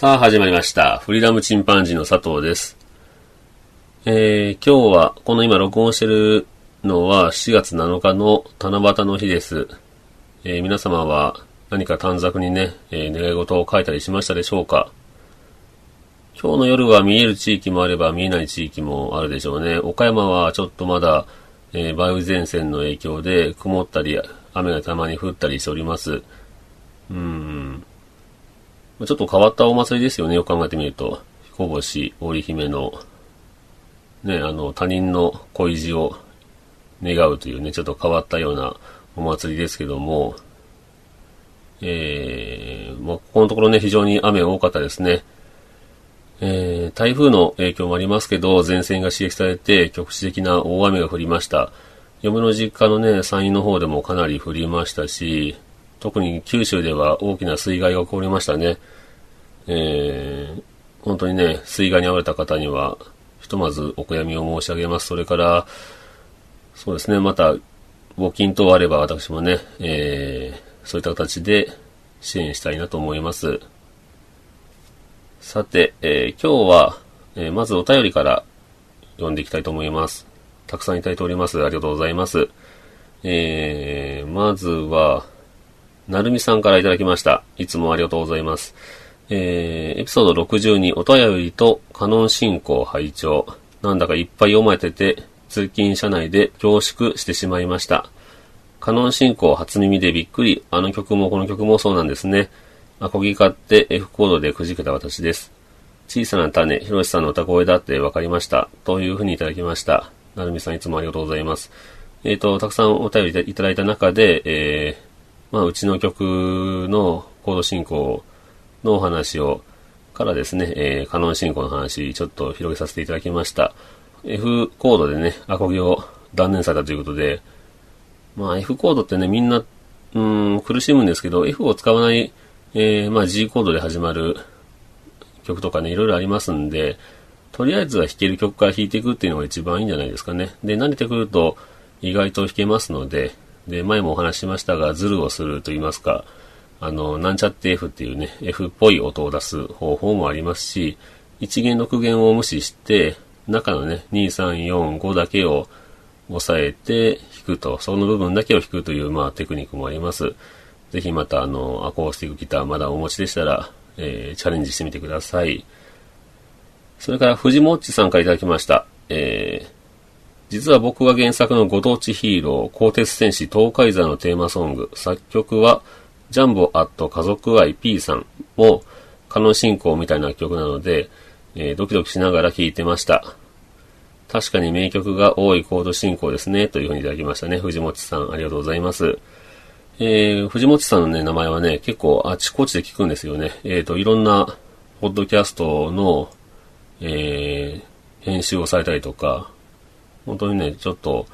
さあ始まりました。フリーダムチンパンジーの佐藤です。えー、今日は、この今録音してるのは4月7日の七夕の日です。えー、皆様は何か短冊にね、えー、願い事を書いたりしましたでしょうか今日の夜は見える地域もあれば見えない地域もあるでしょうね。岡山はちょっとまだ、えー、梅雨前線の影響で曇ったり雨がたまに降ったりしております。うん。ちょっと変わったお祭りですよね、よく考えてみると。彦星、織姫の、ね、あの、他人の恋路を願うというね、ちょっと変わったようなお祭りですけども、えー、まあ、ここのところね、非常に雨多かったですね。えー、台風の影響もありますけど、前線が刺激されて局地的な大雨が降りました。嫁の実家のね、山陰の方でもかなり降りましたし、特に九州では大きな水害が起こりましたね。えー、本当にね、水害に遭われた方には、ひとまずお悔やみを申し上げます。それから、そうですね、また、募金等あれば私もね、えー、そういった形で支援したいなと思います。さて、えー、今日は、えー、まずお便りから読んでいきたいと思います。たくさんいただいております。ありがとうございます。えー、まずは、なるみさんからいただきました。いつもありがとうございます。えー、エピソード62、お便りとカノン進行拝聴なんだかいっぱい読まれてて、通勤車内で恐縮してしまいました。カノン進行初耳でびっくり、あの曲もこの曲もそうなんですね。アコギ買って F コードでくじけた私です。小さな種、ひろしさんの歌声だって分かりました。というふうにいただきました。なるみさんいつもありがとうございます。えっ、ー、と、たくさんお便りいただいた中で、えー、まあ、うちの曲のコード進行のお話を、からですね、えー、カノン進行の話、ちょっと広げさせていただきました。F コードでね、アコギを断念されたということで、まあ F コードってね、みんな、うん、苦しむんですけど、F を使わない、えー、まあ G コードで始まる曲とかね、いろいろありますんで、とりあえずは弾ける曲から弾いていくっていうのが一番いいんじゃないですかね。で、慣れてくると意外と弾けますので、で、前もお話ししましたが、ズルをすると言いますか、あの、なんちゃって F っていうね、F っぽい音を出す方法もありますし、1弦6弦を無視して、中のね、2、3、4、5だけを押さえて弾くと、その部分だけを弾くという、まあ、テクニックもあります。ぜひまた、あの、アコースティックギターまだお持ちでしたら、えー、チャレンジしてみてください。それから、藤もっちさんから頂きました。えー、実は僕が原作のご当地ヒーロー、鋼鉄戦士東海山のテーマソング、作曲は、ジャンボアット家族愛 P さんも、カノン進行みたいな曲なので、えー、ドキドキしながら聴いてました。確かに名曲が多いコード進行ですね、というふうにいただきましたね。藤本さん、ありがとうございます。えー、藤本さんのね、名前はね、結構あちこちで聞くんですよね。えっ、ー、と、いろんな、ポッドキャストの、えー、編集をされたりとか、本当にね、ちょっと、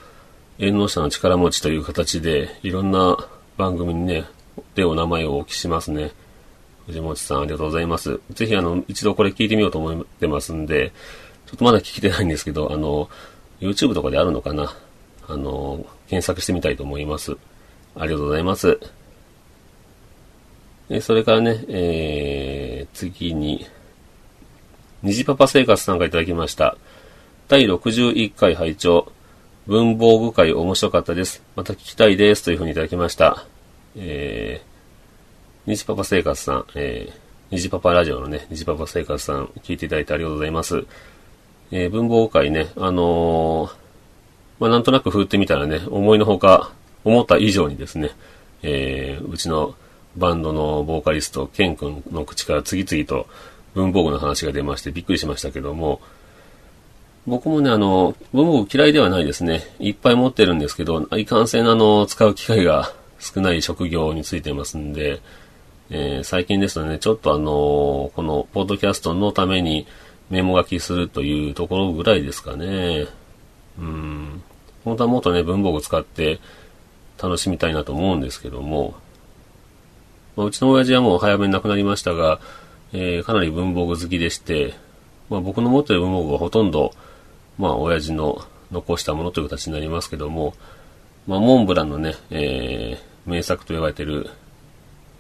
縁の下の力持ちという形で、いろんな番組にね、でお名前をお聞きしますね。藤本さん、ありがとうございます。ぜひ、あの、一度これ聞いてみようと思ってますんで、ちょっとまだ聞きてないんですけど、あの、YouTube とかであるのかなあの、検索してみたいと思います。ありがとうございます。えそれからね、えー、次に、虹パパ生活さんがいただきました。第61回拝聴文房具会面白かったです。また聞きたいです。というふうにいただきました。えー、虹パパ生活さん、えー、虹パパラジオのね、虹パパ生活さん、聞いていただいてありがとうございます。えー、文房具会ね、あのー、まあ、なんとなく振ってみたらね、思いのほか、思った以上にですね、えー、うちのバンドのボーカリスト、ケン君の口から次々と文房具の話が出ましてびっくりしましたけども、僕もね、あの、文房具嫌いではないですね。いっぱい持ってるんですけど、いかんせんあの、使う機会が少ない職業についてますんで、えー、最近ですとね、ちょっとあのこのポッドキャストのためにメモ書きするというところぐらいですかね。うん。本当はもっとね、文房具使って楽しみたいなと思うんですけども、まあ、うちの親父はもう早めに亡くなりましたが、えー、かなり文房具好きでして、まあ、僕の持ってる文房具はほとんど、まあ、親父の残したものという形になりますけども、まあ、モンブランのね、えー、名作と言われてる、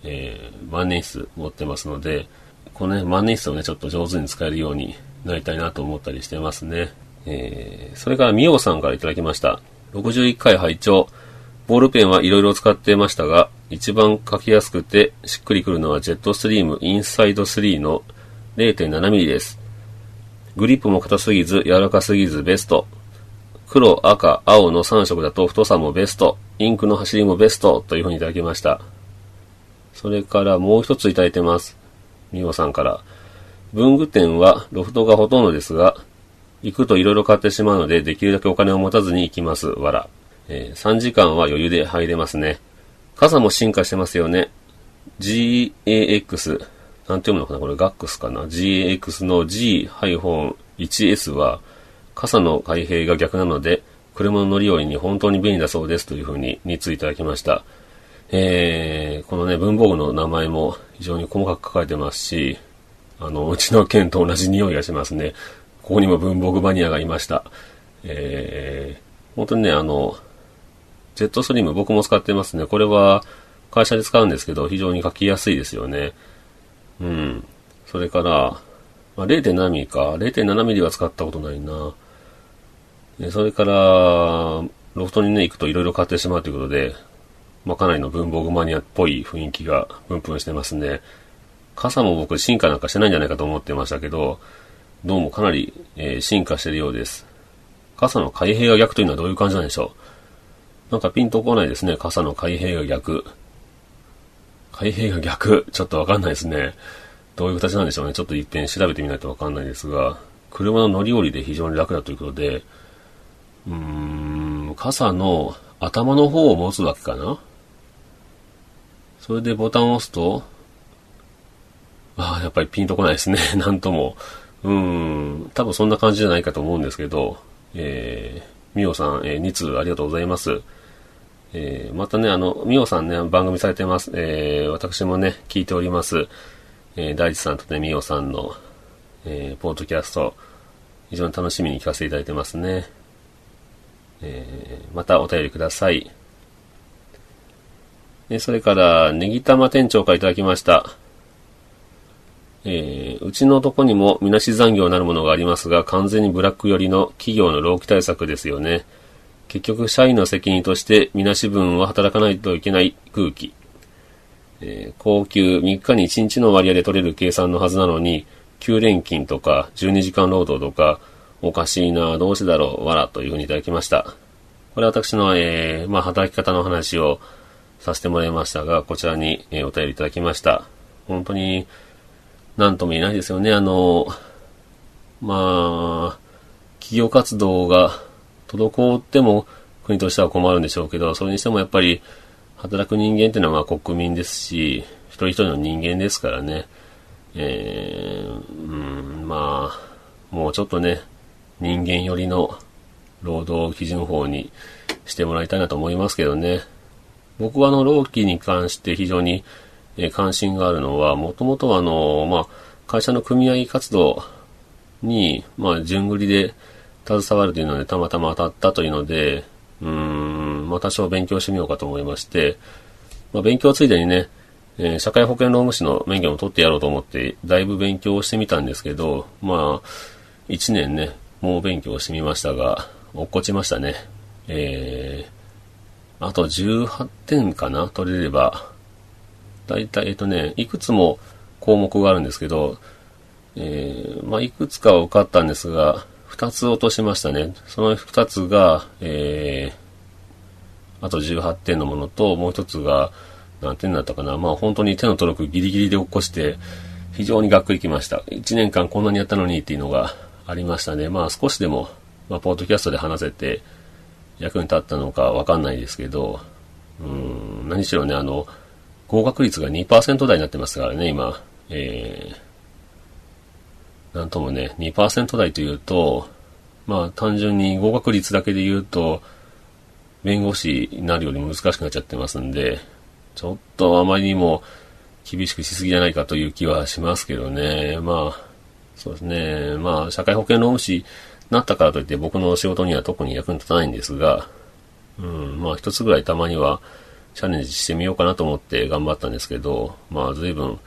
えー、万年筆持ってますので、このね、万年筆をね、ちょっと上手に使えるようになりたいなと思ったりしてますね。えー、それから、みおさんからいただきました。61回拝聴ボールペンはいろいろ使ってましたが、一番書きやすくてしっくりくるのはジェットストリームインサイド3の 0.7mm です。グリップも硬すぎず柔らかすぎずベスト。黒、赤、青の3色だと太さもベスト。インクの走りもベストというふうにいただきました。それからもう一ついただいてます。みおさんから。文具店はロフトがほとんどですが、行くと色々買ってしまうので、できるだけお金を持たずに行きます。わら。えー、3時間は余裕で入れますね。傘も進化してますよね。GAX、なんて読むのかなこれ GAX かな ?GX の G-1S は、傘の開閉が逆なので、車の乗り降りに本当に便利だそうですというふうに、についただきました。えー、このね、文房具の名前も非常に細かく書かれてますし、あの、うちの剣と同じ匂いがしますね。ここにも文房具マニアがいました。えー、本当にね、あの、ジェットストリーム僕も使ってますね。これは会社で使うんですけど、非常に書きやすいですよね。うん。それから、まあ、0.7ミリか。0.7ミリは使ったことないな。それから、ロフトにね、行くと色々買ってしまうということで、まあ、かなりの文房具マニアっぽい雰囲気がプンプンしてますね。傘も僕進化なんかしてないんじゃないかと思ってましたけど、どうもかなり、えー、進化してるようです。傘の開閉が逆というのはどういう感じなんでしょうなんかピンとこないですね。傘の開閉が逆。開閉が逆。ちょっとわかんないですね。どういう形なんでしょうね。ちょっと一遍調べてみないとわかんないですが、車の乗り降りで非常に楽だということで、うーん、傘の頭の方を持つわけかなそれでボタンを押すと、ああ、やっぱりピンとこないですね。なんとも。うーん、多分そんな感じじゃないかと思うんですけど、えー、みおさん、えー、2通ありがとうございます。えー、またね、あの、みおさんね、番組されてます。えー、私もね、聞いております。えー、大地さんとね、みおさんの、えー、ポートキャスト、非常に楽しみに聞かせていただいてますね。えー、またお便りください。えそれから、ネギ玉店長からいただきました。えー、うちのとこにもみなし残業なるものがありますが、完全にブラック寄りの企業の労基対策ですよね。結局、社員の責任として、みなし分は働かないといけない空気。えー、高級3日に1日の割合で取れる計算のはずなのに、9連勤とか12時間労働とか、おかしいな、どうしてだろう、わら、というふうにいただきました。これは私の、えー、まあ、働き方の話をさせてもらいましたが、こちらに、えー、お便りいただきました。本当に、なんとも言えないですよね。あの、まあ、企業活動が滞っても国としては困るんでしょうけど、それにしてもやっぱり働く人間っていうのはま国民ですし、一人一人の人間ですからね、えー、うん、まあ、もうちょっとね、人間寄りの労働基準法にしてもらいたいなと思いますけどね。僕はあの、労基に関して非常に、え関心があるのは、もともとあの、まあ、会社の組合活動に、まあ、順繰りで携わるというので、たまたま当たったというので、うーん、まあ、多少勉強してみようかと思いまして、まあ、勉強ついでにね、えー、社会保険労務士の免許も取ってやろうと思って、だいぶ勉強してみたんですけど、まあ、1年ね、もう勉強してみましたが、落っこちましたね。えー、あと18点かな取れれば、だいたい、えっとね、いくつも項目があるんですけど、えー、まあ、いくつかは受かったんですが、2つ落としましたね。その2つが、えー、あと18点のものと、もう1つが、何点だったかな。まあ、本当に手の届くギリギリで落っこして、非常にがっくりきました。1年間こんなにやったのにっていうのがありましたね。まあ、少しでも、まあ、ポッドキャストで話せて、役に立ったのかわかんないですけど、うん、何しろね、あの、合格率が2%台になってますからね、今。えー、なんともね、2%台というと、まあ単純に合格率だけで言うと、弁護士になるよりも難しくなっちゃってますんで、ちょっとあまりにも厳しくしすぎじゃないかという気はしますけどね。まあ、そうですね。まあ、社会保険労務士になったからといって僕の仕事には特に役に立たないんですが、うん、まあ一つぐらいたまにはチャレンジしてみようかなと思って頑張ったんですけど、まあ随分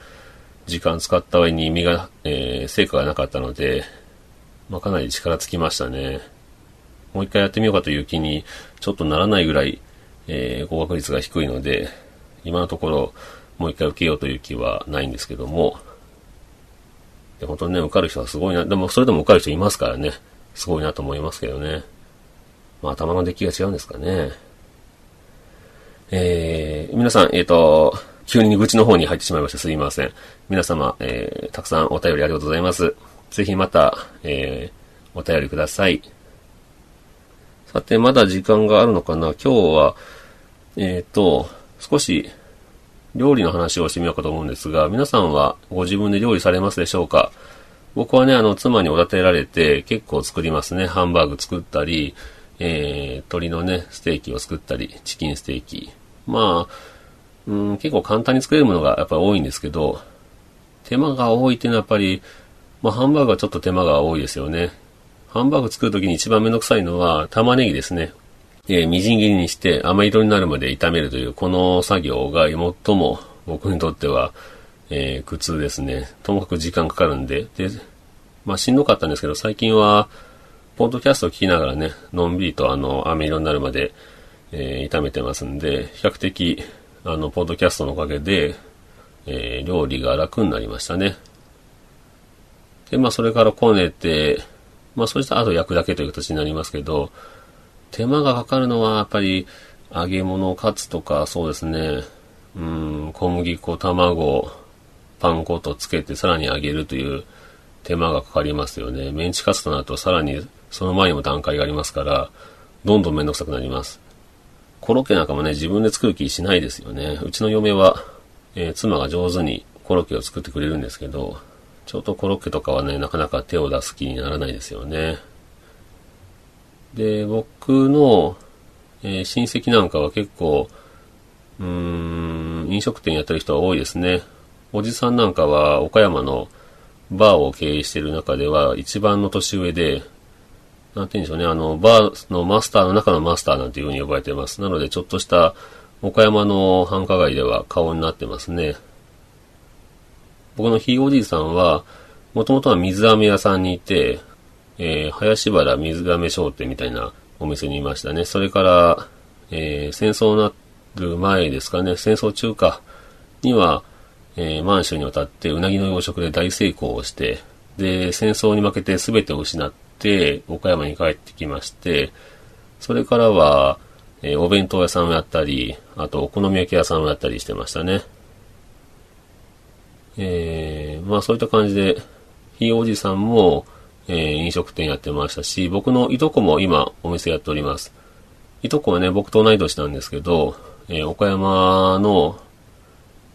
時間使った上に身が、えー、成果がなかったので、まあかなり力尽きましたね。もう一回やってみようかという気にちょっとならないぐらい、えー、合格率が低いので、今のところもう一回受けようという気はないんですけども、で本当にね、受かる人はすごいな。でもそれでも受かる人いますからね、すごいなと思いますけどね。まあ頭の出来が違うんですかね。えー、皆さん、えっ、ー、と、急に愚痴の方に入ってしまいました。すいません。皆様、えー、たくさんお便りありがとうございます。ぜひまた、えー、お便りください。さて、まだ時間があるのかな今日は、えっ、ー、と、少し料理の話をしてみようかと思うんですが、皆さんはご自分で料理されますでしょうか？僕はね、あの、妻におだてられて結構作りますね。ハンバーグ作ったり、えー、鶏のね、ステーキを作ったり、チキンステーキ。まあ、うん、結構簡単に作れるものがやっぱり多いんですけど、手間が多いっていうのはやっぱり、まあ、ハンバーグはちょっと手間が多いですよね。ハンバーグ作るときに一番めんどくさいのは玉ねぎですね。えー、みじん切りにして甘色になるまで炒めるというこの作業が最も僕にとっては、えー、苦痛ですね。ともかく時間かかるんで。で、まあしんどかったんですけど、最近は、ポッドキャストを聞きながらね、のんびりとあの、飴色になるまで、えー、炒めてますんで、比較的、あの、ポッドキャストのおかげで、えー、料理が楽になりましたね。で、まあそれからこねて、まあそうしたあと焼くだけという形になりますけど、手間がかかるのはやっぱり揚げ物、カツとかそうですね、うん、小麦粉、卵、パン粉とつけてさらに揚げるという手間がかかりますよね。メンチカツとなるとさらにその前にも段階がありますから、どんどんめんどくさくなります。コロッケなんかもね、自分で作る気しないですよね。うちの嫁は、えー、妻が上手にコロッケを作ってくれるんですけど、ちょっとコロッケとかはね、なかなか手を出す気にならないですよね。で、僕の、えー、親戚なんかは結構、うーん、飲食店やってる人は多いですね。おじさんなんかは岡山のバーを経営してる中では一番の年上で、なんて言うんでしょうね、あの、バーのマスターの中のマスターなんていう風に呼ばれてます。なので、ちょっとした岡山の繁華街では顔になってますね。僕のひいおじいさんは、もともとは水飴屋さんにいて、えー、林原水亀商店みたいなお店にいましたね。それから、えー、戦争になる前ですかね、戦争中か、には、えー、満州に渡ってうなぎの養殖で大成功をして、で、戦争に負けて全てを失って、岡山に帰ってきまして、それからは、えー、お弁当屋さんをやったり、あとお好み焼き屋さんをやったりしてましたね。えー、まあそういった感じで、ひいおじさんも、えー、飲食店やってましたし、僕のいとこも今お店やっております。いとこはね、僕と同い年なんですけど、えー、岡山の、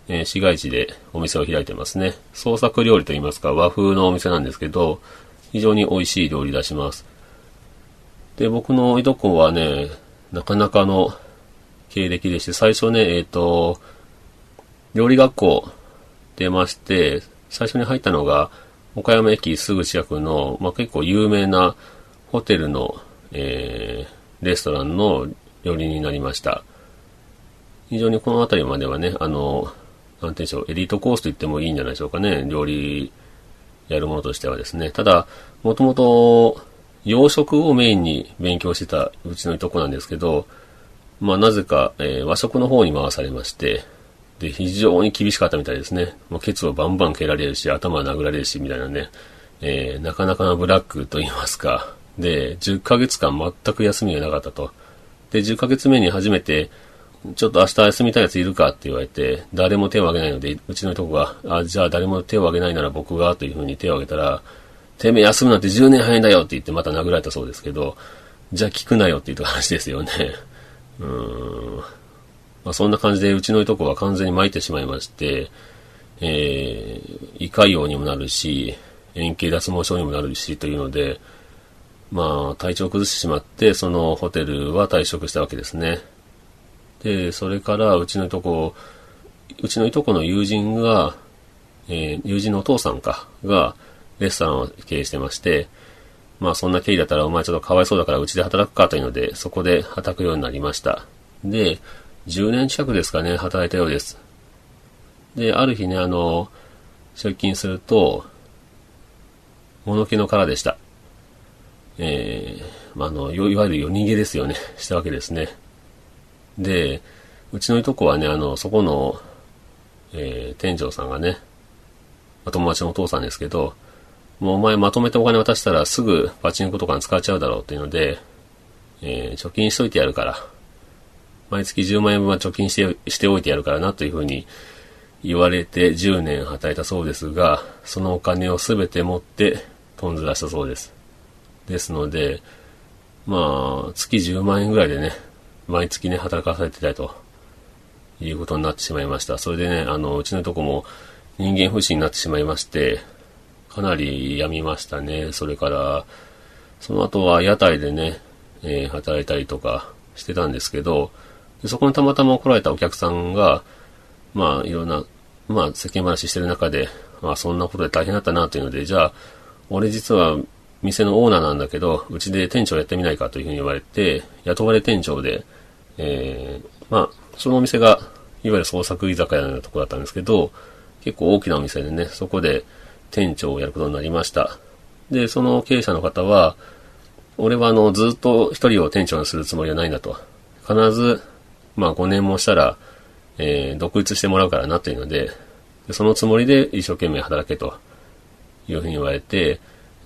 えー、市街地でお店を開いてますね。創作料理といいますか和風のお店なんですけど、非常に美味しい料理出します。で、僕のいとこはね、なかなかの経歴でして、最初ね、えっ、ー、と、料理学校出まして、最初に入ったのが、岡山駅すぐ近くの、まあ、結構有名なホテルの、えー、レストランの料理になりました。非常にこの辺りまではね、あの、なんて言うんでしょう、エリートコースと言ってもいいんじゃないでしょうかね、料理やるものとしてはですね。ただ、もともと洋食をメインに勉強してたうちのいとこなんですけど、まあなぜか、えー、和食の方に回されまして、で、非常に厳しかったみたいですね。もうケツをバンバン蹴られるし、頭殴られるし、みたいなね。えー、なかなかなブラックと言いますか。で、10ヶ月間全く休みがなかったと。で、10ヶ月目に初めて、ちょっと明日休みたいやついるかって言われて、誰も手を挙げないので、うちのとこが、あ、じゃあ誰も手を挙げないなら僕が、というふうに手を挙げたら、てめえ休むなんて10年早いんだよって言ってまた殴られたそうですけど、じゃあ聞くなよって言った話ですよね。うーん。まあ、そんな感じでうちのいとこは完全に巻いてしまいまして、えー、胃潰瘍にもなるし、円形脱毛症にもなるしというので、まあ、体調を崩してしまって、そのホテルは退職したわけですね。で、それからうちのいとこ、うちのいとこの友人が、えー、友人のお父さんか、が、レストランを経営してまして、まあそんな経緯だったらお前ちょっとかわいそうだからうちで働くかというので、そこで働くようになりました。で、10年近くですかね、働いたようです。で、ある日ね、あの、出勤すると、物気の殻でした。えー、まあ、あの、いわゆる夜逃げですよね、したわけですね。で、うちのいとこはね、あの、そこの、えー、店長さんがね、友達のお父さんですけど、もうお前まとめてお金渡したらすぐパチンコとかに使っちゃうだろうっていうので、えー、貯金しといてやるから、毎月10万円分は貯金してしておいてやるからなというふうに言われて10年働いたそうですが、そのお金をすべて持ってトンズラしたそうです。ですので、まあ、月10万円ぐらいでね、毎月ね、働かされてたいということになってしまいました。それでね、あの、うちのとこも人間不信になってしまいまして、かなり病みましたね。それから、その後は屋台でね、えー、働いたりとかしてたんですけど、そこにたまたま来られたお客さんが、まあ、いろんな、まあ、世間話してる中で、まあ、そんなことで大変だったなというので、じゃあ、俺実は店のオーナーなんだけど、うちで店長やってみないかというふうに言われて、雇われ店長で、えー、まあ、そのお店が、いわゆる創作居酒屋のようなところだったんですけど、結構大きなお店でね、そこで店長をやることになりました。で、その経営者の方は、俺はあの、ずっと一人を店長にするつもりはないんだと。必ず、まあ5年もしたら、えー、独立してもらうからなというので、でそのつもりで一生懸命働けというふうに言われて、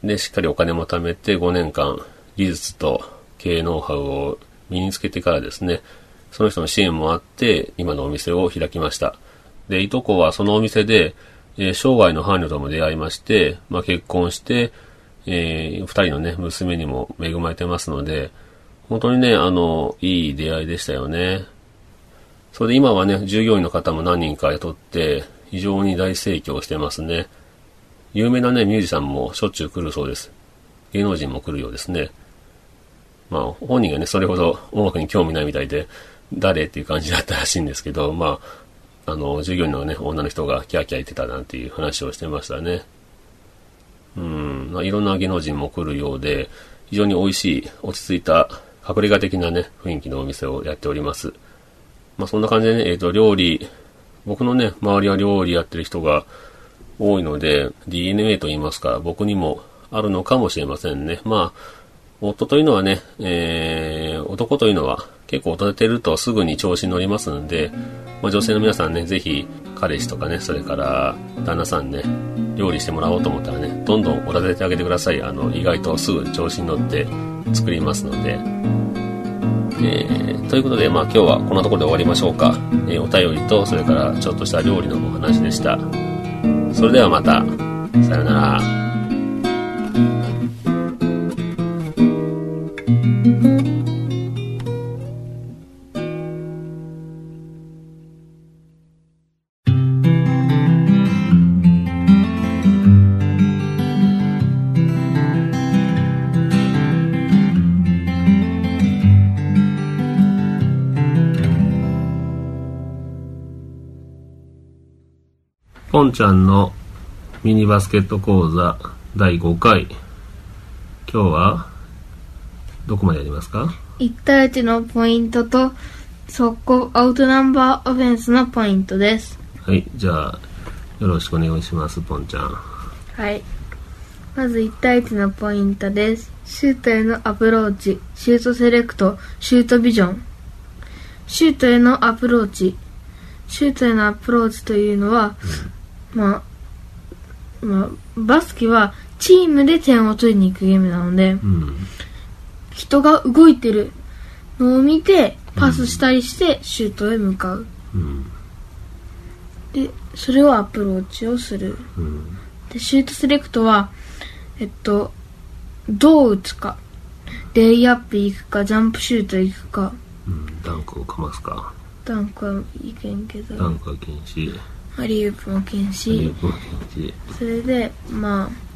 で、しっかりお金も貯めて5年間技術と経営ノウハウを身につけてからですね、その人の支援もあって、今のお店を開きました。で、いとこはそのお店で、えー、生涯の伴侶とも出会いまして、まあ、結婚して、えー、二人のね、娘にも恵まれてますので、本当にね、あの、いい出会いでしたよね。それで今はね、従業員の方も何人か雇って、非常に大盛況してますね。有名なね、ミュージシャンもしょっちゅう来るそうです。芸能人も来るようですね。まあ、本人がね、それほど音楽に興味ないみたいで、誰っていう感じだったらしいんですけど、まあ、あの、従業員のね、女の人がキャーキャー言ってたなんていう話をしてましたね。うん、まあ、いろんな芸能人も来るようで、非常に美味しい、落ち着いた、隠れ家的なね、雰囲気のお店をやっております。まあ、そんな感じでね、えっ、ー、と、料理、僕のね、周りは料理やってる人が多いので、DNA と言いますか、僕にもあるのかもしれませんね。まあ、夫というのはね、えー、男というのは結構踊れてるとすぐに調子に乗りますので、まあ、女性の皆さんね、ぜひ彼氏とかね、それから旦那さんね、料理してもらおうと思ったらね、どんどんおだててあげてください。あの、意外とすぐ調子に乗って作りますので。えー、ということで、まあ今日はこんなところで終わりましょうか。えー、お便りと、それからちょっとした料理のお話でした。それではまた、さよなら。ポンちゃんのミニバスケット講座第5回。今日はどこまでやりますか ?1 対1のポイントと速攻アウトナンバーオフェンスのポイントです。はい、じゃあよろしくお願いします、ポンちゃん。はい。まず1対1のポイントです。シュートへのアプローチ、シュートセレクト、シュートビジョン。シュートへのアプローチ。シュートへのアプローチというのは、うんまあ、まあ、バスケはチームで点を取りに行くゲームなので、うん、人が動いてるのを見てパスしたりしてシュートへ向かう、うん、でそれをアプローチをする、うん、でシュートセレクトはえっとどう打つか。レイアップ行くかジャンプシュート行くか、ダンクをかますか。ダンクはいけんけど。ダンクは禁止アリウープも禁リ止それでまあ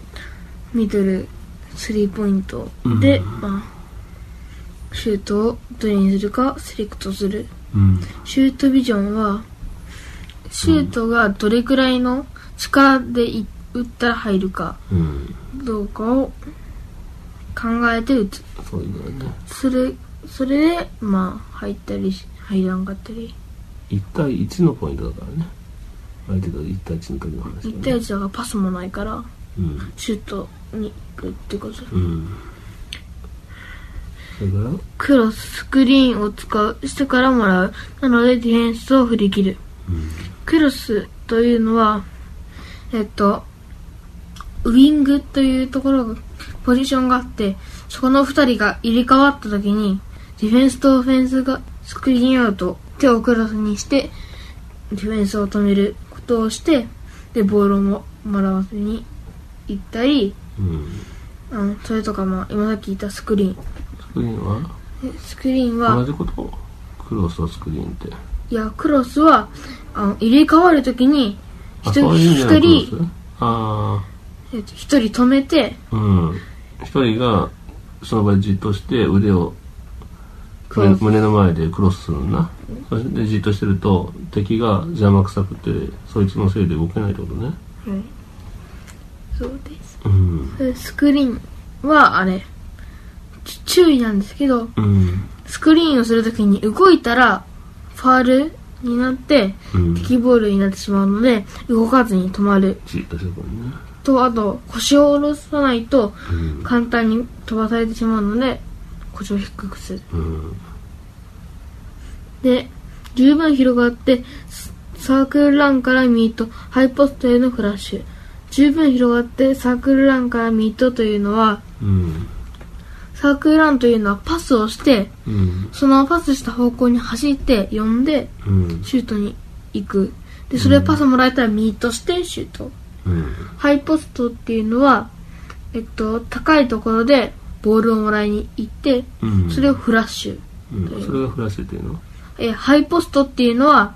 ミドルスリーポイントで、うん。まあシュートをどれにするかセレクトする。うん。シュートビジョンはシュートがどれくらいの力でい打ったら入るかうん。どうかを考えて打つ。そうそれそれでまあ入ったりし入らんかったり。1対1のポイントだからね相手と1対1の時の話だね。1対1だからパスもないからうん。シュートに行くってことうん。それから？クロススクリーンを使うしてからもらう。なのでディフェンスを振り切る。うん。クロスというのはえっとウィングというところがポジションがあってそこの2人が入れ替わった時にディフェンスとオフェンスがスクリーンアウト手をクロスにしてディフェンスを止めることをしてでボールをももらわずに行ったりうん。それとかまあ今さっき言ったスクリーン。スクリーンは？でスクリーンは同じこと？クロスとスクリーンって。いやクロスはあの入れ替わるときにあ一人一人あえっと一人止めてあうん。一人がその場でじっとして腕を胸の前でクロスするんだそれでじっとしてると敵が邪魔くさくてそいつのせいで動けないってことね。はい。そうです。うん。でスクリーンはあれち注意なんですけどうん。スクリーンをするときに動いたらファールになってうん。敵ボールになってしまうので動かずに止まる。じっとしてるからね。とあと腰を下ろさないとうん。簡単に飛ばされてしまうので腰を低くする。うん。で十分広がってスサークルランからミート。ハイポストへのフラッシュ。十分広がってサークルランからミートというのはうん。サークルランというのはパスをしてうん。そのパスした方向に走って呼んでうん。シュートに行く。でそれパスもらえたらミートしてシュート。うん。ハイポストっていうのはえっと高いところでボールをもらいに行ってうん。それをフラッシュ。うん。それがフラッシュっていうの？えハイポストっていうのは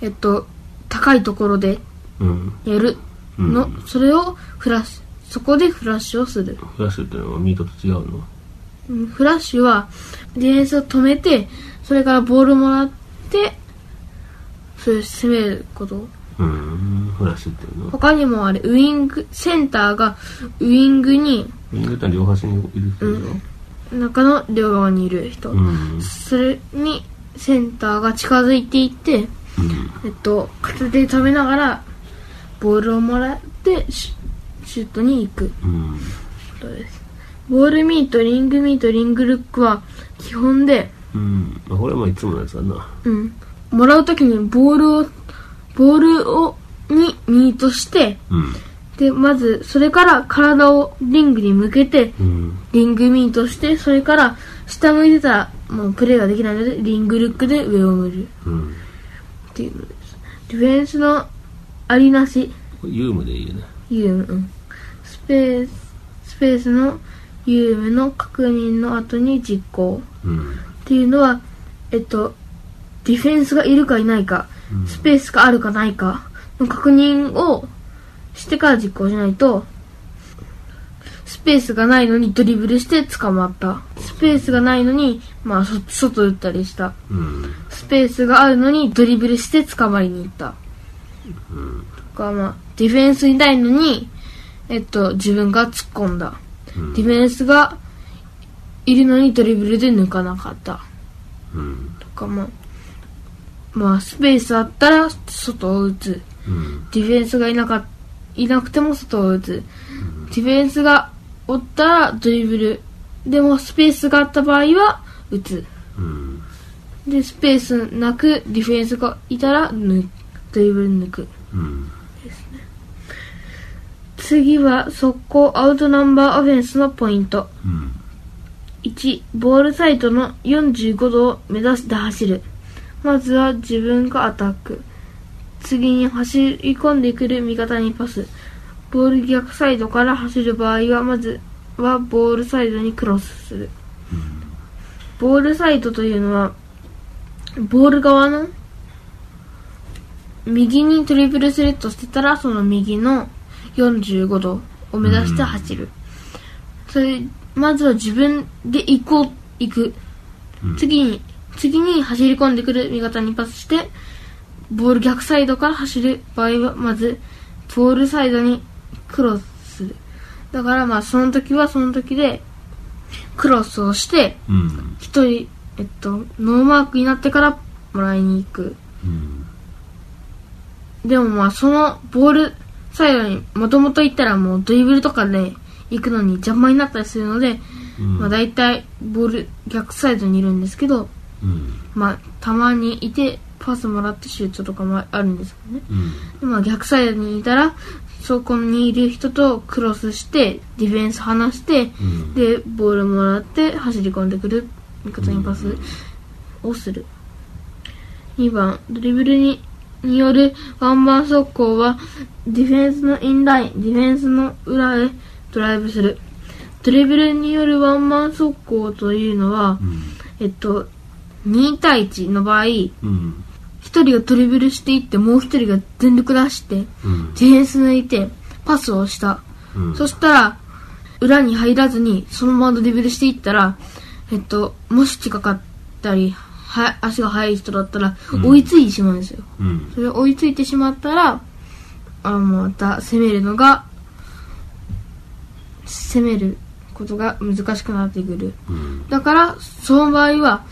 えっと高いところでうん。やるうん。の、それをフラッシュそこでフラッシュをする。フラッシュっていうのはミートと違うの？うんフラッシュはディフェンスを止めてそれからボールをもらってそれを攻めることうん。フラッシュっていうの他にもあれウィングセンターがウィングにウィングって両端にいる人でしょ中の両側にいる人、うん。それにセンターが近づいていってうん。えっと片手で止めながらボールをもらってシュートに行くことですボールミートリングミートリングルックは基本でうん。これはまあいつものやつだなうん。もらうときにボールをボールをにミートしてうん。でまずそれから体をリングに向けてうん。リングミートしてそれから下向いてたらもうプレーができないのでリングルックで上を向る。うん。っていうのです。ディフェンスのありなし。ユームでいいよね。ユーム、うん、スペーススペースのユームの確認の後に実行。うん。っていうのはえっとディフェンスがいるかいないか。うんスペースがあるかないかの確認をしてから実行しないとスペースがないのにドリブルして捕まった。スペースがないのにまあそ外打ったりした。うん。スペースがあるのにドリブルして捕まりに行った。とかまあディフェンスいないのにえっと自分が突っ込んだ。うん。ディフェンスがいるのにドリブルで抜かなかった。うん。とかまあまあスペースあったら外を打つ。うん。ディフェンスがいなかいなくても外を打つ。ディフェンスがおったらドリブル。でもスペースがあった場合は打つ。うん。でスペースなくディフェンスがいたら抜ドリブル抜く。うん。次は速攻アウトナンバーオフェンスのポイント。うん。1ボールサイドの45度を目指して走るまずは自分がアタック。次に走り込んでくる味方にパス。ボール逆サイドから走る場合はまずはボールサイドにクロスする。ボールサイドというのはボール側の右にトリプルスレッドしてたら、その右の45度を目指して走る。それ、まずは自分で行こう、行く。次に、次に走り込んでくる味方にパスして、ボール逆サイドから走る場合は、まず、ボールサイドにクロスする。だからまあ、その時はその時で、クロスをして、うん。一人、えっと、ノーマークになってからもらいに行く。うん。でもまあ、そのボールサイドにもともと行ったらもうドリブルとかで行くのに邪魔になったりするので、うん。まあ大体ボール逆サイドにいるんですけど、うん。まあ、たまにいてパスもらってシュートとかもあるんですけどね。うん。でまあ、逆サイドにいたら、そこにいる人とクロスして、ディフェンス離して、うん。で、ボールもらって走り込んでくる味方にパスをする。2番、ドリブルにによるワンバン速攻は、ディフェンスのインライン、ディフェンスの裏へドライブする。ドリブルによるワンマン速攻というのは、うん。えっと、2対1の場合、1うん。人がドリブルしていって、もう1人が全力出して、うん。ディフェンス抜いて、パスをした。うん。そしたら、裏に入らずに、そのままドリブルしていったら、えっと、もし近かったり、は、足が速い人だったら、うん追いついてしまうんですよ。うん。それ追いついてしまったら、あまた攻めるのが、攻めることが難しくなってくる。うん。だから、その場合は、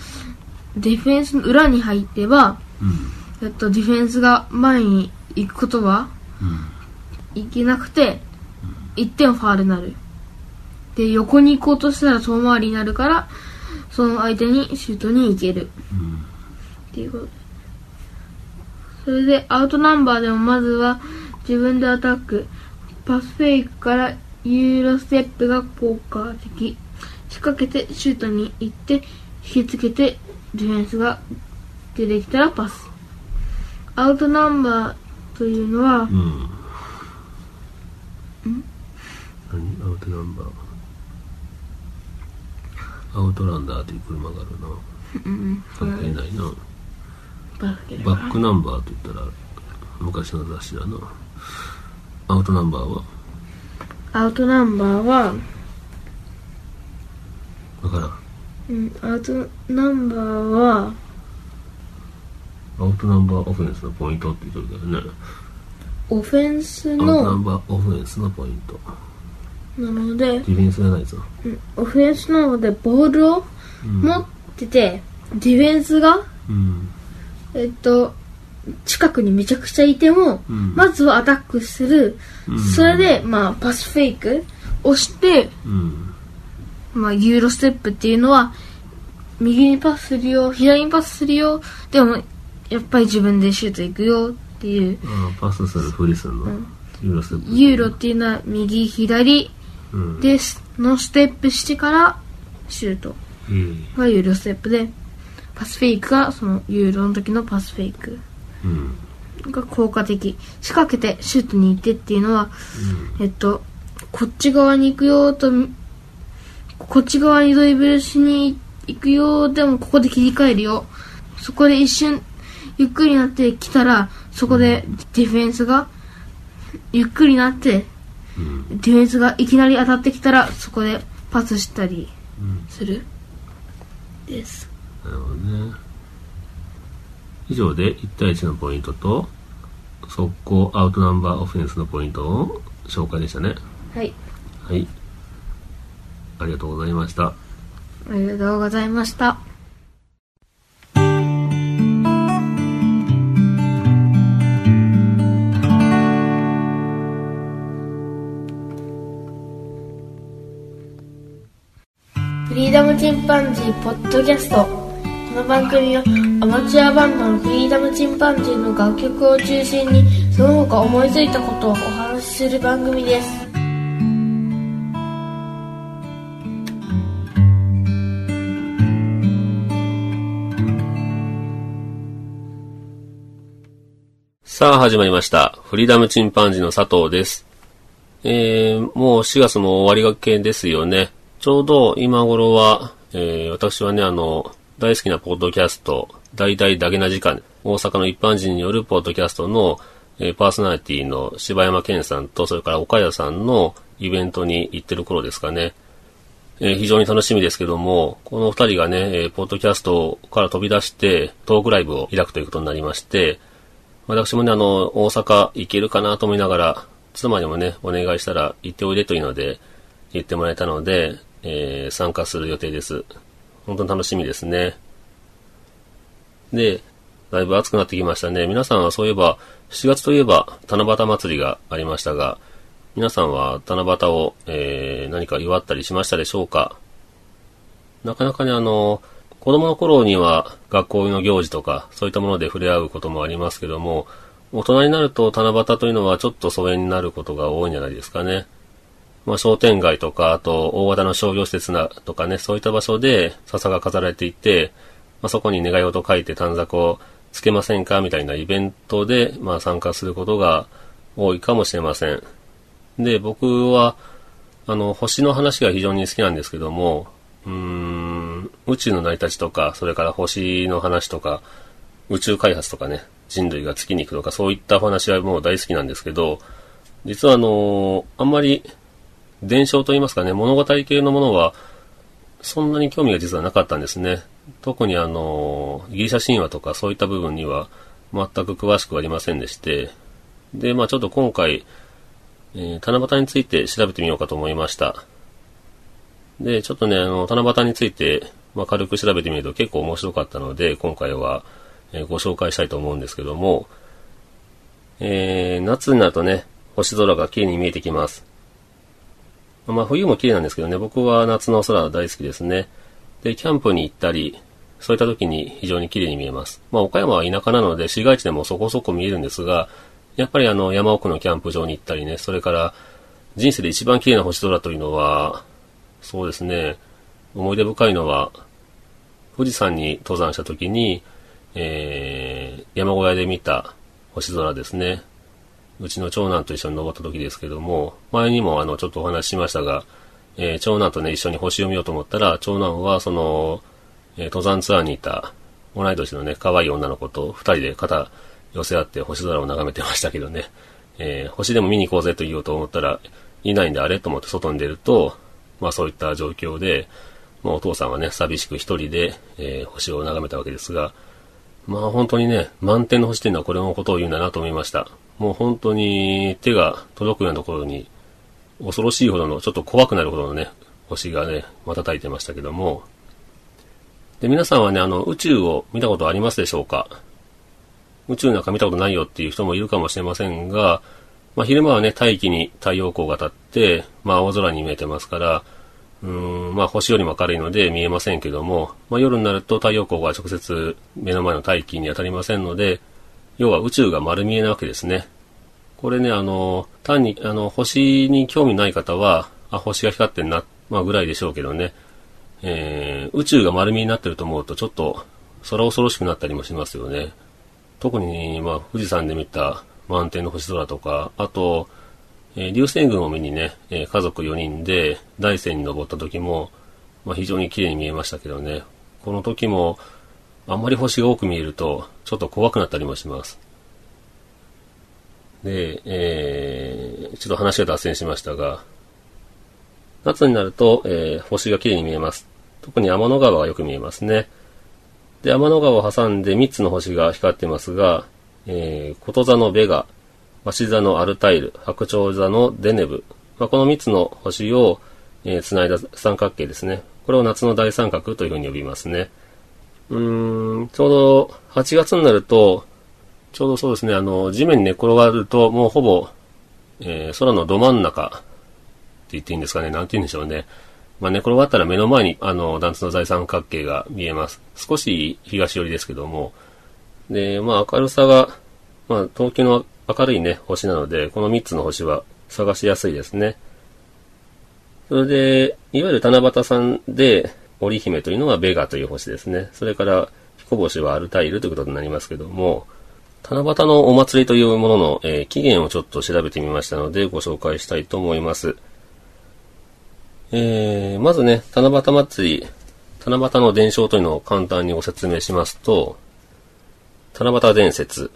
ディフェンスの裏に入ってば、うん。えっと、ディフェンスが前に行くことは、うん。いけなくて、1点ファールになる。で、横に行こうとしたら遠回りになるから、その相手にシュートに行ける。うん。っていうこと。それで、アウトナンバーでもまずは自分でアタック。パスフェイクからユーロステップが効果的。仕掛けてシュートに行って、引きつけてディフェンスが出てきたらパス。アウトナンバーというのは、うん。何？アウトナンバーアウトランダーっていう車があるな。うん、関係ないな。バックナンバーと言ったら昔の雑誌だな。アウトナンバーは？アウトナンバーは、わからん。うん、アウトナンバーは、アウトナンバーオフェンスのポイントって言ってるけどね。オフェンスアウトナの、ンバーオフェンスのポイント。なのでデ、ィフェンスじゃないぞ。うんオフェンスなのでボールをうん。持ってて、ディフェンスが、うん。えっと、近くにめちゃくちゃいても、うんまずはアタックする。うんそれで、まあ、パスフェイクをして、うん。まあ、ユーロステップっていうのは、右にパスするよ、左にパスするよ、でも、やっぱり自分でシュート行くよっていう、ああパスするふりするの？んユーロステップ。ユーロっていうのは右、左うん。で、のステップしてから、シュートうん。がユーロステップで、パスフェイクがそのユーロの時のパスフェイクうん。が効果的。仕掛けてシュートに行ってっていうのは、えっと、こっち側に行くよと、こっち側にドリブルしに行くよ、でもここで切り替えるよ。そこで一瞬、ゆっくりなってきたら、そこでディフェンスが、ゆっくりなって、うん。ディフェンスがいきなり当たってきたら、そこでパスしたりうん。する。です。なるほどね。以上で1対1のポイントと、速攻アウトナンバーオフェンスのポイントを紹介でしたね。はい。はい。ありがとうございました。ありがとうございました。フリーダムチンパンジーポッドキャスト。この番組はアマチュアバンドのフリーダムチンパンジーの楽曲を中心にその他思いついたことをお話しする番組です。さあ始まりました。フリーダムチンパンジーの佐藤です。えー、もう4月も終わりがけですよね。ちょうど今頃は、えー、私はね、あの、大好きなポッドキャスト、大々だけな時間、大阪の一般人によるポッドキャストの、えー、パーソナリティの柴山健さんと、それから岡谷さんのイベントに行ってる頃ですかね。えー、非常に楽しみですけども、この二人がね、えー、ポッドキャストから飛び出して、トークライブを開くということになりまして、私もね、あの、大阪行けるかなと思いながら、妻にもね、お願いしたら行っておいでというので、言ってもらえたので、えー、参加する予定です。本当に楽しみですね。で、だいぶ暑くなってきましたね。皆さんはそういえば、7月といえば七夕祭りがありましたが、皆さんは七夕を、えー、何か祝ったりしましたでしょうか？なかなかね、あの、子供の頃には学校の行事とか、そういったもので触れ合うこともありますけども、大人になると七夕というのはちょっと疎遠になることが多いんじゃないですかね。まあ、商店街とか、あと大型の商業施設なとかね、そういった場所で笹が飾られていて、まあ、そこに願い事を書いて短冊をつけませんかみたいなイベントで、まあ、参加することが多いかもしれません。で、僕は、あの、星の話が非常に好きなんですけども、うん、宇宙の成り立ちとか、それから星の話とか、宇宙開発とかね、人類が月に行くとか、そういったお話はもう大好きなんですけど、実はあのあんまり伝承といいますかね、物語系のものは、そんなに興味が実はなかったんですね。特にあの、ギリシャ神話とかそういった部分には全く詳しくありませんでして、で、まあちょっと今回、えー、七夕について調べてみようかと思いました。で、ちょっとね、あの、七夕について、まあ、軽く調べてみると結構面白かったので、今回は、え、ご紹介したいと思うんですけども、えー、夏になるとね、星空が綺麗に見えてきます。まあ冬も綺麗なんですけどね、僕は夏の空大好きですね。で、キャンプに行ったり、そういった時に非常に綺麗に見えます。まあ岡山は田舎なので市街地でもそこそこ見えるんですが、やっぱりあの山奥のキャンプ場に行ったりね、それから人生で一番綺麗な星空というのは、そうですね、思い出深いのは、富士山に登山した時に、えー、山小屋で見た星空ですね。うちの長男と一緒に登った時ですけども、前にもあの、ちょっとお話ししましたが、えー、長男とね、一緒に星を見ようと思ったら、長男はその、えー、登山ツアーにいた、同い年のね、可愛い女の子と二人で肩寄せ合って星空を眺めてましたけどね、えー、星でも見に行こうぜと言おうと思ったら、いないんであれと思って外に出ると、まあそういった状況で、まあお父さんはね、寂しく一人で、えー、星を眺めたわけですが、まあ本当にね、満天の星っていうのはこれのことを言うんだなと思いました。もう本当に手が届くようなところに、恐ろしいほどの、ちょっと怖くなるほどのね、星がね、瞬いてましたけども。で、皆さんはね、あの、宇宙を見たことありますでしょうか？宇宙なんか見たことないよっていう人もいるかもしれませんが、まあ、昼間はね、大気に太陽光が当たって、まあ、青空に見えてますから、うん、まあ、星よりも明るいので見えませんけども、まあ、夜になると太陽光が直接目の前の大気に当たりませんので、要は宇宙が丸見えなわけですね。これね、あの、単に、あの、星に興味ない方は、あ、星が光ってんな、まあぐらいでしょうけどね、えー、宇宙が丸見えになってると思うと、ちょっと、空恐ろしくなったりもしますよね。特に、まあ、富士山で見た満天の星空とか、あと、えー、流星群を見にね、えー、家族4人で大山に登った時も、まあ、非常に綺麗に見えましたけどね。この時も、あんまり星が多く見えると、ちょっと怖くなったりもします。で、えー、ちょっと話が脱線しましたが、夏になると、えー、星が綺麗に見えます。特に天の川がよく見えますね。で、天の川を挟んで3つの星が光ってますが、えー、こと座のベガ、鷲座のアルタイル、白鳥座のデネブ、まあ、この3つの星を、えー、繋いだ三角形ですね。これを夏の大三角というふうに呼びますね。うーん、ちょうど8月になると、ちょうどそうですね、あの、地面に寝転がると、もうほぼ、えー、空のど真ん中って言っていいんですかね、なんて言うんでしょうね。まあ、寝転がったら目の前に、あの、団地の財産角形が見えます。少し東寄りですけども。で、まあ、明るさが、まあ、東京の明るいね、星なので、この3つの星は探しやすいですね。それで、いわゆる七夕さんで、織姫というのはベガという星ですね。それから、彦星はアルタイルということになりますけども、七夕のお祭りというものの、えー、起源をちょっと調べてみましたので、ご紹介したいと思います。えー、まずね、七夕祭り、七夕の伝承というのを簡単にご説明しますと、七夕伝説。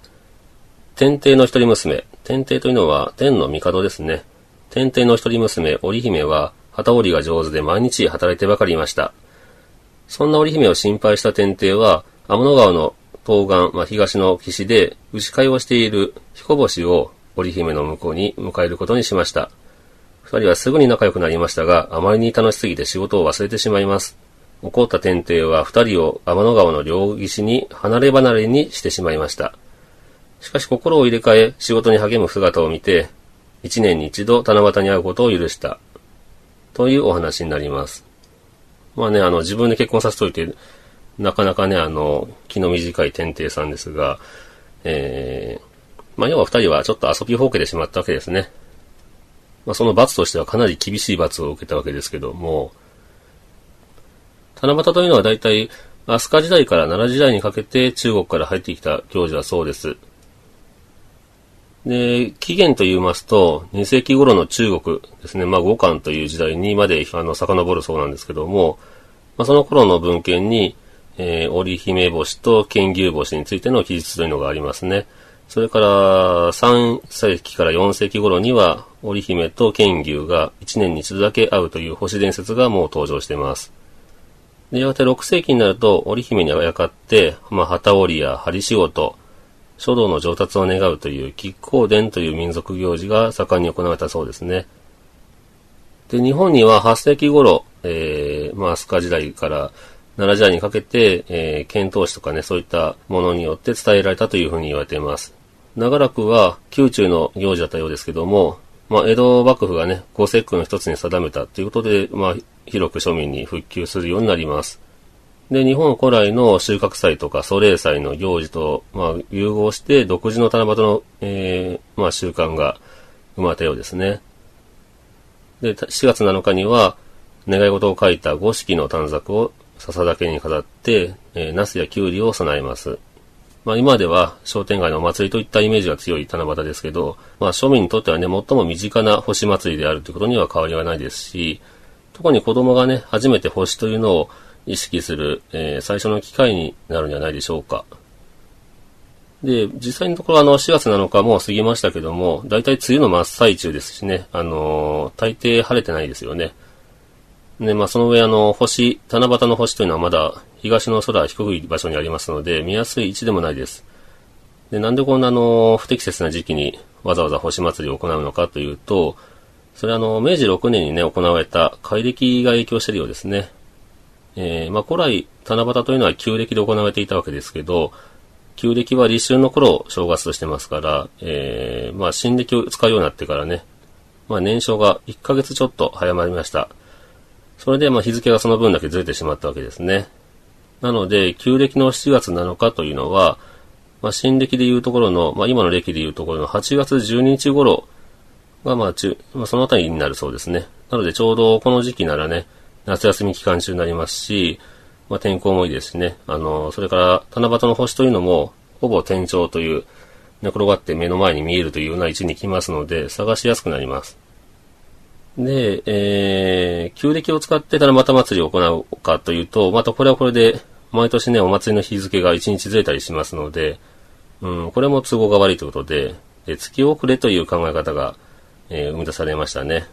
天帝の一人娘。天帝というのは天の帝ですね。天帝の一人娘、織姫は、旗織りが上手で毎日働いてばかりいました。そんな織姫を心配した天帝は、天の川の東岸、まあ、東の岸で牛飼いをしている彦星を織姫の向こうに迎えることにしました。二人はすぐに仲良くなりましたが、あまりに楽しすぎて仕事を忘れてしまいます。怒った天帝は二人を天の川の両岸に離れ離れにしてしまいました。しかし心を入れ替え仕事に励む姿を見て、一年に一度七夕に会うことを許した。というお話になります。まあね、あの、自分で結婚させといて、なかなかね、あの、気の短い天帝さんですが、えー、まあ要は二人はちょっと遊びほうけてしまったわけですね。まあその罰としてはかなり厳しい罰を受けたわけですけども、七夕というのは大体、飛鳥時代から奈良時代にかけて中国から入ってきた行事だそうです。で、起源と言いますと、2世紀頃の中国ですね、まあ五漢という時代にまであの遡るそうなんですけども、まあ、その頃の文献に、えー、織姫星と剣牛星についての記述というのがありますね。それから、3世紀から4世紀頃には、織姫と剣牛が1年に一度だけ会うという星伝説がもう登場しています。で、やがて6世紀になると、織姫にあやかって、まあ、旗織りや針仕事、書道の上達を願うという吉光伝という民族行事が盛んに行われたそうですね。で、日本には8世紀頃、えー、まあ、飛鳥時代から奈良時代にかけて、えー、遣唐使とかね、そういったものによって伝えられたというふうに言われています。長らくは宮中の行事だったようですけども、まあ、江戸幕府がね、五節句の一つに定めたということで、まあ、広く庶民に復旧するようになります。で、日本古来の収穫祭とか祖霊祭の行事と、まあ、融合して独自の七夕の、えー、まあ、習慣が生まれたようですね。で、4月7日には、願い事を書いた五色の短冊を笹竹に飾って、えー、ナスやキュウリを備えます。まあ今では商店街のお祭りといったイメージが強い七夕ですけど、まあ庶民にとってはね、最も身近な星祭りであるということには変わりはないですし、特に子供がね、初めて星というのを意識する、えー、最初の機会になるんじゃないでしょうか。で、実際のところあの4月7日もう過ぎましたけども、大体梅雨の真っ最中ですしね、あのー、大抵晴れてないですよね。で、まあその上あの、星、七夕の星というのはまだ東の空低い場所にありますので、見やすい位置でもないです。で、なんでこんなあの、不適切な時期にわざわざ星祭りを行うのかというと、それはあの、明治6年にね、行われた改暦が影響しているようですね。えー、まあ古来、七夕というのは旧暦で行われていたわけですけど、旧暦は立春の頃正月としてますから、えー、まあ新暦を使うようになってからね、まあ年少が1ヶ月ちょっと早まりました。それでま日付がその分だけずれてしまったわけですね。なので、旧暦の7月7日というのは、まあ、新暦でいうところの、まあ、今の暦でいうところの8月12日頃が、まあ、中、まあ、そのあたりになるそうですね。なので、ちょうどこの時期ならね、夏休み期間中になりますし、まあ、天候もいいですしね。あの、それから、七夕の星というのも、ほぼ天頂という、寝転がって目の前に見えるというような位置に来ますので、探しやすくなります。で、えー、旧暦を使って七夕祭りを行うかというと、またこれはこれで、毎年ね、お祭りの日付が1日ずれたりしますので、うん、これも都合が悪いということで、で月遅れという考え方が、えー、生み出されましたね。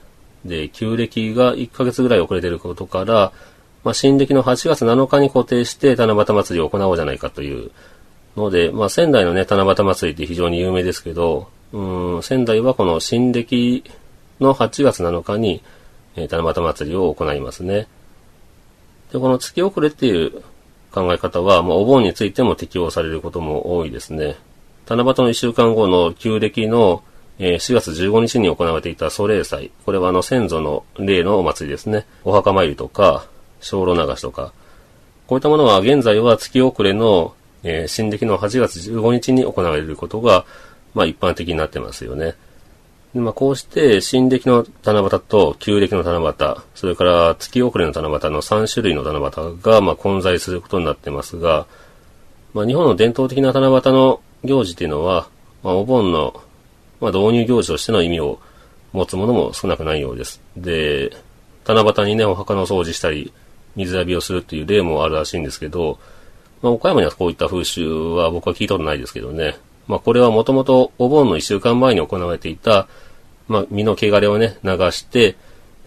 で、旧暦が1ヶ月ぐらい遅れていることから、まあ、新暦の8月7日に固定して七夕祭りを行おうじゃないかというので、まあ、仙台のね、七夕祭りって非常に有名ですけど、うん、仙台はこの新暦の8月7日に、えー、七夕祭りを行いますね。で、この月遅れっていう考え方は、まあ、お盆についても適用されることも多いですね。七夕の1週間後の旧暦の、えー、4月15日に行われていた祖霊祭。これはあの先祖の霊のお祭りですね。お墓参りとか、小炉流しとか。こういったものは現在は月遅れの、えー、新暦の8月15日に行われることが、まあ一般的になってますよね。でまあこうして新暦の七夕と旧暦の七夕、それから月遅れの七夕の3種類の七夕が、ま混在することになってますが、まあ日本の伝統的な七夕の行事というのは、まあお盆の、まあ導入行事としての意味を持つものも少なくないようです。で、七夕にね、お墓の掃除したり、水浴びをするっていう例もあるらしいんですけど、まあ、岡山にはこういった風習は僕は聞いたことないですけどね。まあ、これはもともとお盆の一週間前に行われていた、まあ、身の汚れをね、流して、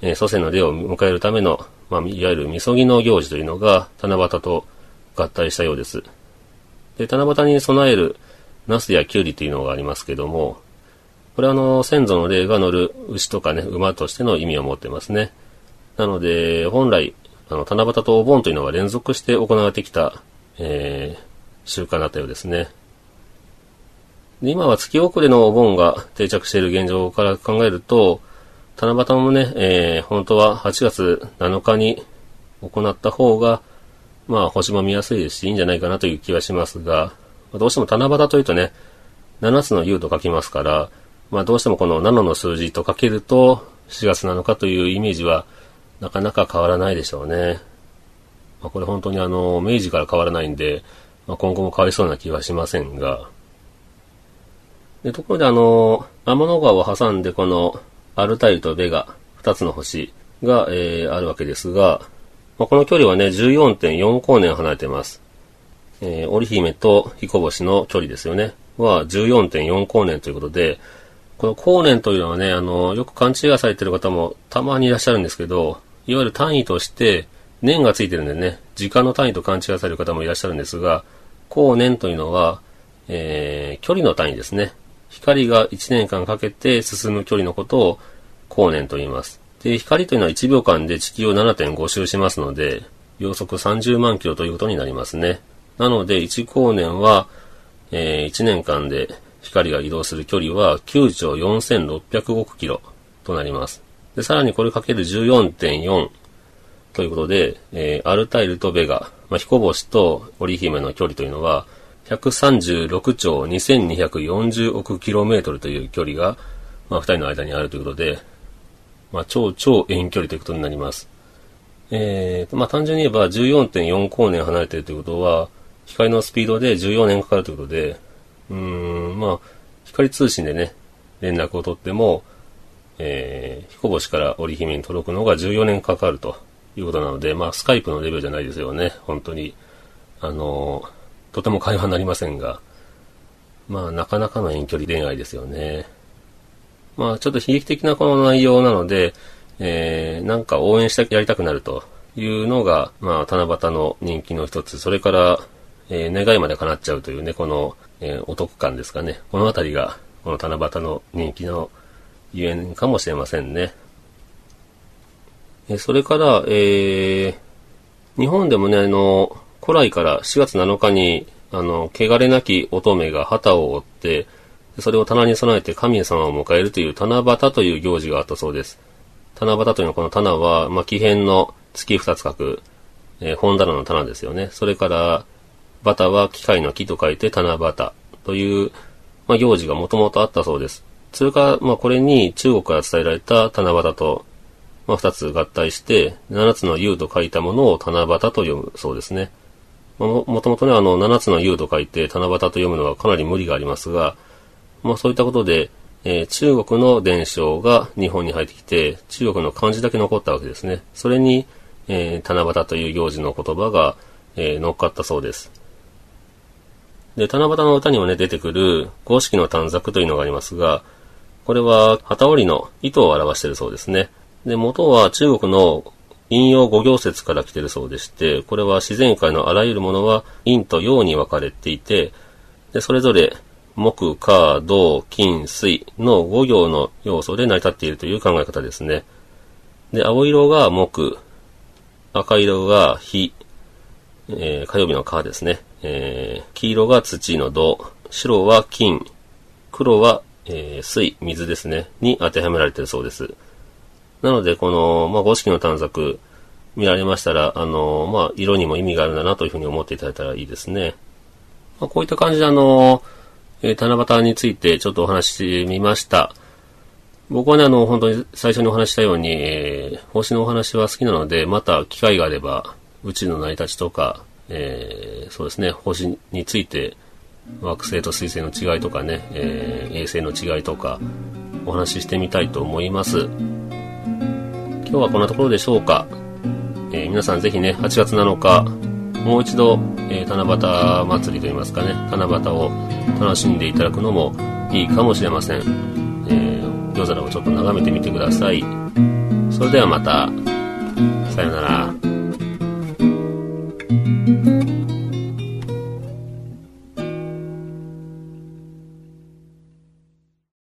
えー、祖先の霊を迎えるための、まあ、いわゆるみそぎの行事というのが、七夕と合体したようです。で、七夕に備える、ナスやキュウリというのがありますけども、これはあの、先祖の霊が乗る牛とかね、馬としての意味を持ってますね。なので、本来、あの、七夕とお盆というのは連続して行われてきた、えー、習慣だったようですね。で今は月遅れのお盆が定着している現状から考えると、七夕もね、えー、本当は8月7日に行った方が、まあ、星も見やすいですし、いいんじゃないかなという気はしますが、どうしても七夕というとね、7つの U と書きますから、まあ、どうしてもこの7の数字と書けると、4月7日というイメージは、なかなか変わらないでしょうね。まあ、これ本当にあの、明治から変わらないんで、まあ、今後も変わりそうな気はしませんが、で、ところであの、天の川を挟んでこの、アルタイルとベガ、二つの星が、えー、あるわけですが、まあ、この距離はね、14.4光年離れてます。えー、織姫と彦星の距離ですよね。は14.4光年ということで、この光年というのはね、あの、よく勘違いされてる方もたまにいらっしゃるんですけど、いわゆる単位として年がついてるんでね、時間の単位と勘違いされる方もいらっしゃるんですが、光年というのは、えー、距離の単位ですね。光が1年間かけて進む距離のことを光年と言います。で、光というのは1秒間で地球を7.5周しますので、秒速30万キロということになりますね。なので、1光年は、えー、1年間で光が移動する距離は9兆4600億キロとなります。で、さらにこれかける14.4ということで、えー、アルタイルとベガ、まあ、彦星と織姫の距離というのは、136兆2240億キロメートルという距離が、まあ、二人の間にあるということで、まあ、超超遠距離ということになります。えー、まあ、単純に言えば14.4光年離れているということは、光のスピードで14年かかるということで、うん、まあ、光通信でね、連絡を取っても、えー、彦星から織姫に届くのが14年かかるということなので、まあ、スカイプのレベルじゃないですよね、本当に。あのーとても会話になりませんが、まあ、なかなかの遠距離恋愛ですよね。まあ、ちょっと悲劇的なこの内容なので、えー、なんか応援してやりたくなるというのが、まあ、七夕の人気の一つ、それから、えー、願いまで叶っちゃうというね、この、えー、お得感ですかね。このあたりが、この七夕の人気のゆえんかもしれませんね。えそれから、えー、日本でもね、あの、古来から4月7日に、あの、汚れなき乙女が旗を折って、それを棚に備えて神様を迎えるという七夕という行事があったそうです。七夕というのはこの棚は、まあ、木片の月二つ書く、えー、本棚の棚ですよね。それから、バタは機械の木と書いて七夕という、まあ、行事がもともとあったそうです。それから、まあ、これに中国から伝えられた七夕と、まあ、二つ合体して、七つの優と書いたものを七夕と読むそうですね。ももともとね、あの、七つの優と書いて七夕と読むのはかなり無理がありますが、まあそういったことで、えー、中国の伝承が日本に入ってきて、中国の漢字だけ残ったわけですね。それに、えー、七夕という行事の言葉が、えー、乗っかったそうです。で、七夕の歌にもね、出てくる五色の短冊というのがありますが、これは旗織りの糸を表しているそうですね。で、元は中国の引用五行説から来ているそうでして、これは自然界のあらゆるものは陰と陽に分かれていて、でそれぞれ木、火、土、金、水の五行の要素で成り立っているという考え方ですね。で、青色が木、赤色が火、えー、火曜日の火ですね。えー、黄色が土の土、白は金、黒は、えー、水、水ですね、に当てはめられているそうです。なので、この、まあ、五色の短冊見られましたら、あの、まあ、色にも意味があるんだなというふうに思っていただいたらいいですね。まあ、こういった感じで、あの、えー、七夕についてちょっとお話ししてみました。僕はね、あの、本当に最初にお話したように、えー、星のお話は好きなので、また機会があれば、宇宙の成り立ちとか、えー、そうですね、星について、惑星と水星の違いとかね、えー、衛星の違いとか、お話ししてみたいと思います。今日はこんなところでしょうか。えー皆さんぜひね、8月7日、もう一度、えー七夕祭りといいますかね、七夕を楽しんでいただくのもいいかもしれません。えー夜空をちょっと眺めてみてください。それではまた、さようなら。thank you